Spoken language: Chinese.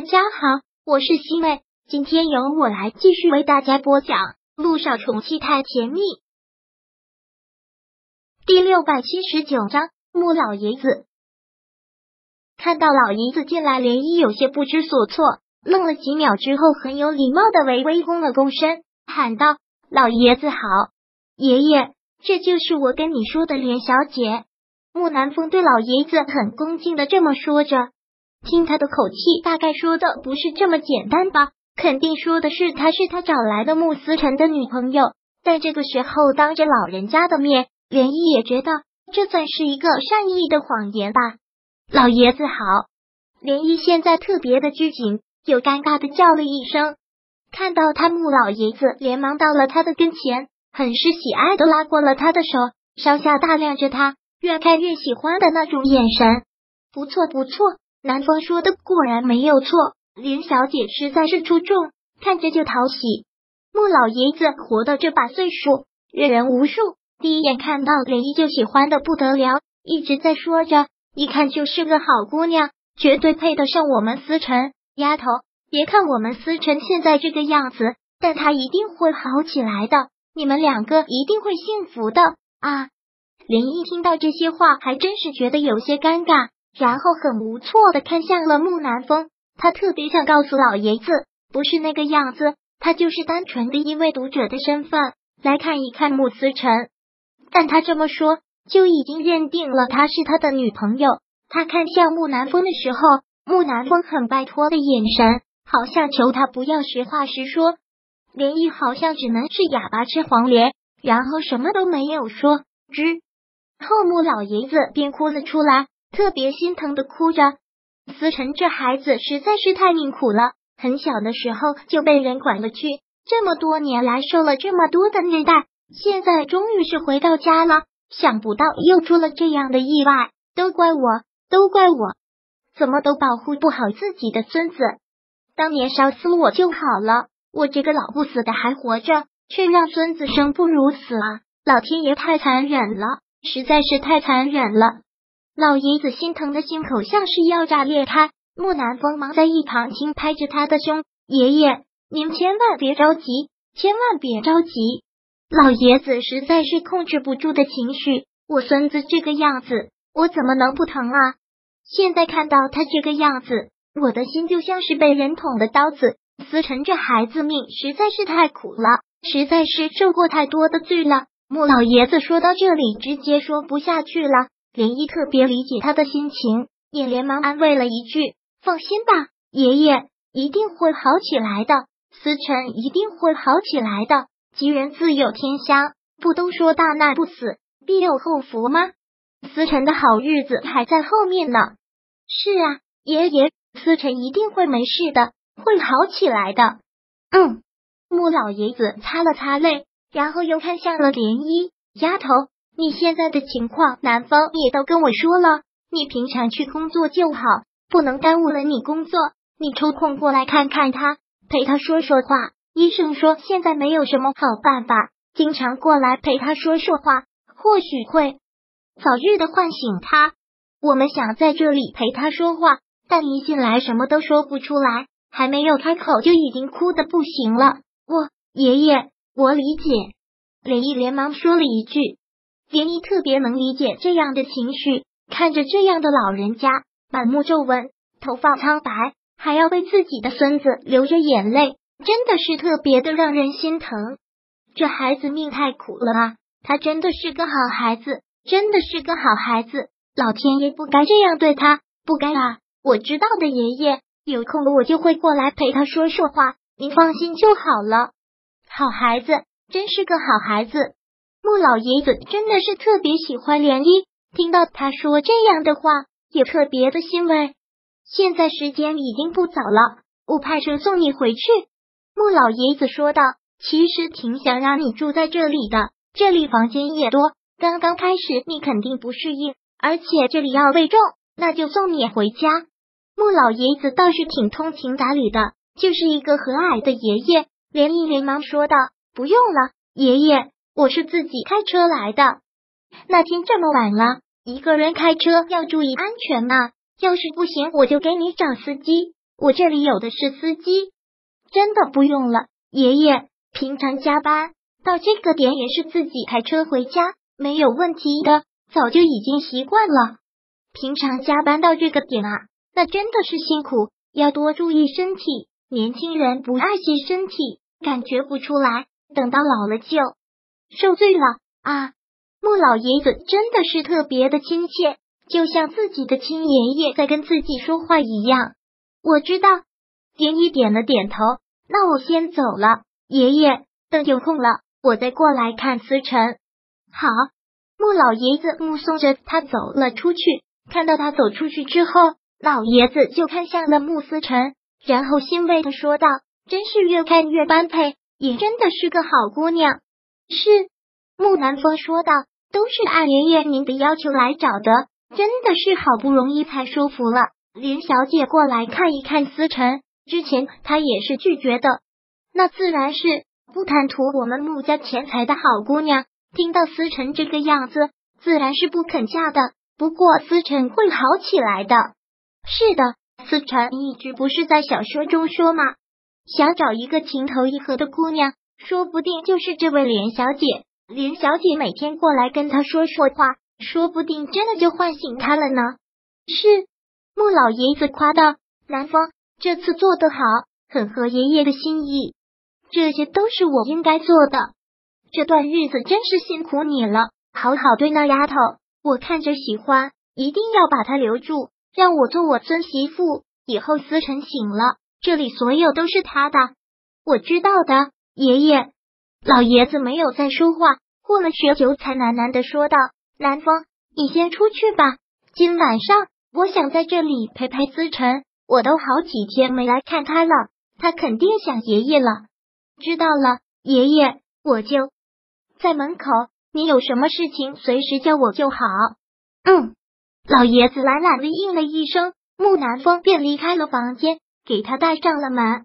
大家好，我是西妹，今天由我来继续为大家播讲《路上宠妻太甜蜜》第六百七十九章。穆老爷子看到老爷子进来，涟漪有些不知所措，愣了几秒之后，很有礼貌的微微躬了躬身，喊道：“老爷子好，爷爷，这就是我跟你说的连小姐。”穆南风对老爷子很恭敬的这么说着。听他的口气，大概说的不是这么简单吧？肯定说的是他是他找来的穆思辰的女朋友。在这个时候，当着老人家的面，连漪也觉得这算是一个善意的谎言吧。老爷子好，连漪现在特别的拘谨，又尴尬的叫了一声。看到他，穆老爷子连忙到了他的跟前，很是喜爱的拉过了他的手，上下打量着他，越看越喜欢的那种眼神。不错，不错。南风说的果然没有错，林小姐实在是出众，看着就讨喜。穆老爷子活到这把岁数，阅人无数，第一眼看到林依就喜欢的不得了，一直在说着，一看就是个好姑娘，绝对配得上我们思辰。丫头，别看我们思辰现在这个样子，但他一定会好起来的，你们两个一定会幸福的啊！林一听到这些话，还真是觉得有些尴尬。然后很无措的看向了木南风，他特别想告诉老爷子，不是那个样子，他就是单纯的因为读者的身份来看一看穆思辰。但他这么说，就已经认定了她是他的女朋友。他看向木南风的时候，木南风很拜托的眼神，好像求他不要实话实说。连毅好像只能是哑巴吃黄连，然后什么都没有说。之后，穆老爷子便哭了出来。特别心疼的哭着，思辰这孩子实在是太命苦了。很小的时候就被人拐了去，这么多年来受了这么多的虐待，现在终于是回到家了。想不到又出了这样的意外，都怪我，都怪我，怎么都保护不好自己的孙子。当年烧死我就好了，我这个老不死的还活着，却让孙子生不如死啊！老天爷太残忍了，实在是太残忍了。老爷子心疼的心口像是要炸裂开，木南风忙在一旁轻拍着他的胸：“爷爷，您千万别着急，千万别着急。”老爷子实在是控制不住的情绪，我孙子这个样子，我怎么能不疼啊？现在看到他这个样子，我的心就像是被人捅的刀子。思辰这孩子命实在是太苦了，实在是受过太多的罪了。穆老爷子说到这里，直接说不下去了。连依特别理解他的心情，也连忙安慰了一句：“放心吧，爷爷一定会好起来的，思辰一定会好起来的。吉人自有天相，不都说大难不死，必有后福吗？思辰的好日子还在后面呢。是啊，爷爷，思辰一定会没事的，会好起来的。嗯。”穆老爷子擦了擦泪，然后又看向了涟漪丫头。你现在的情况，男方也都跟我说了。你平常去工作就好，不能耽误了你工作。你抽空过来看看他，陪他说说话。医生说现在没有什么好办法，经常过来陪他说说话，或许会早日的唤醒他。我们想在这里陪他说话，但一进来什么都说不出来，还没有开口就已经哭的不行了。我爷爷，我理解。连毅连忙说了一句。连依特别能理解这样的情绪，看着这样的老人家，满目皱纹，头发苍白，还要为自己的孙子流着眼泪，真的是特别的让人心疼。这孩子命太苦了啊！他真的是个好孩子，真的是个好孩子。老天爷不该这样对他，不该啊！我知道的，爷爷，有空了我就会过来陪他说说话，您放心就好了。好孩子，真是个好孩子。穆老爷子真的是特别喜欢涟漪，听到他说这样的话，也特别的欣慰。现在时间已经不早了，我派车送你回去。穆老爷子说道：“其实挺想让你住在这里的，这里房间也多。刚刚开始你肯定不适应，而且这里要喂重，那就送你回家。”穆老爷子倒是挺通情达理的，就是一个和蔼的爷爷。涟漪连忙说道：“不用了，爷爷。”我是自己开车来的。那天这么晚了，一个人开车要注意安全嘛。要是不行，我就给你找司机。我这里有的是司机，真的不用了。爷爷平常加班到这个点也是自己开车回家，没有问题的，早就已经习惯了。平常加班到这个点啊，那真的是辛苦，要多注意身体。年轻人不爱惜身体，感觉不出来，等到老了就受罪了啊！穆老爷子真的是特别的亲切，就像自己的亲爷爷在跟自己说话一样。我知道，点一点了点头。那我先走了，爷爷，等有空了我再过来看思辰。好，穆老爷子目送着他走了出去，看到他走出去之后，老爷子就看向了穆思辰，然后欣慰的说道：“真是越看越般配，也真的是个好姑娘。”是，木南风说道：“都是按爷爷您的要求来找的，真的是好不容易才说服了。”林小姐过来看一看思辰，之前她也是拒绝的，那自然是不贪图我们穆家钱财的好姑娘。听到思辰这个样子，自然是不肯嫁的。不过思辰会好起来的。是的，思辰一直不是在小说中说吗？想找一个情投意合的姑娘，说不定就是这位连小姐。连小姐每天过来跟他说说话，说不定真的就唤醒他了呢。是。穆老爷子夸道：“南风这次做得好，很合爷爷的心意。这些都是我应该做的。这段日子真是辛苦你了，好好对那丫头，我看着喜欢，一定要把她留住，让我做我孙媳妇。以后思辰醒了，这里所有都是他的。我知道的，爷爷。”老爷子没有再说话，过了许久才喃喃的说道：“南风，你先出去吧，今晚上。”我想在这里陪陪思辰，我都好几天没来看他了，他肯定想爷爷了。知道了，爷爷，我就在门口，你有什么事情随时叫我就好。嗯，老爷子懒懒的应了一声，木南风便离开了房间，给他带上了门。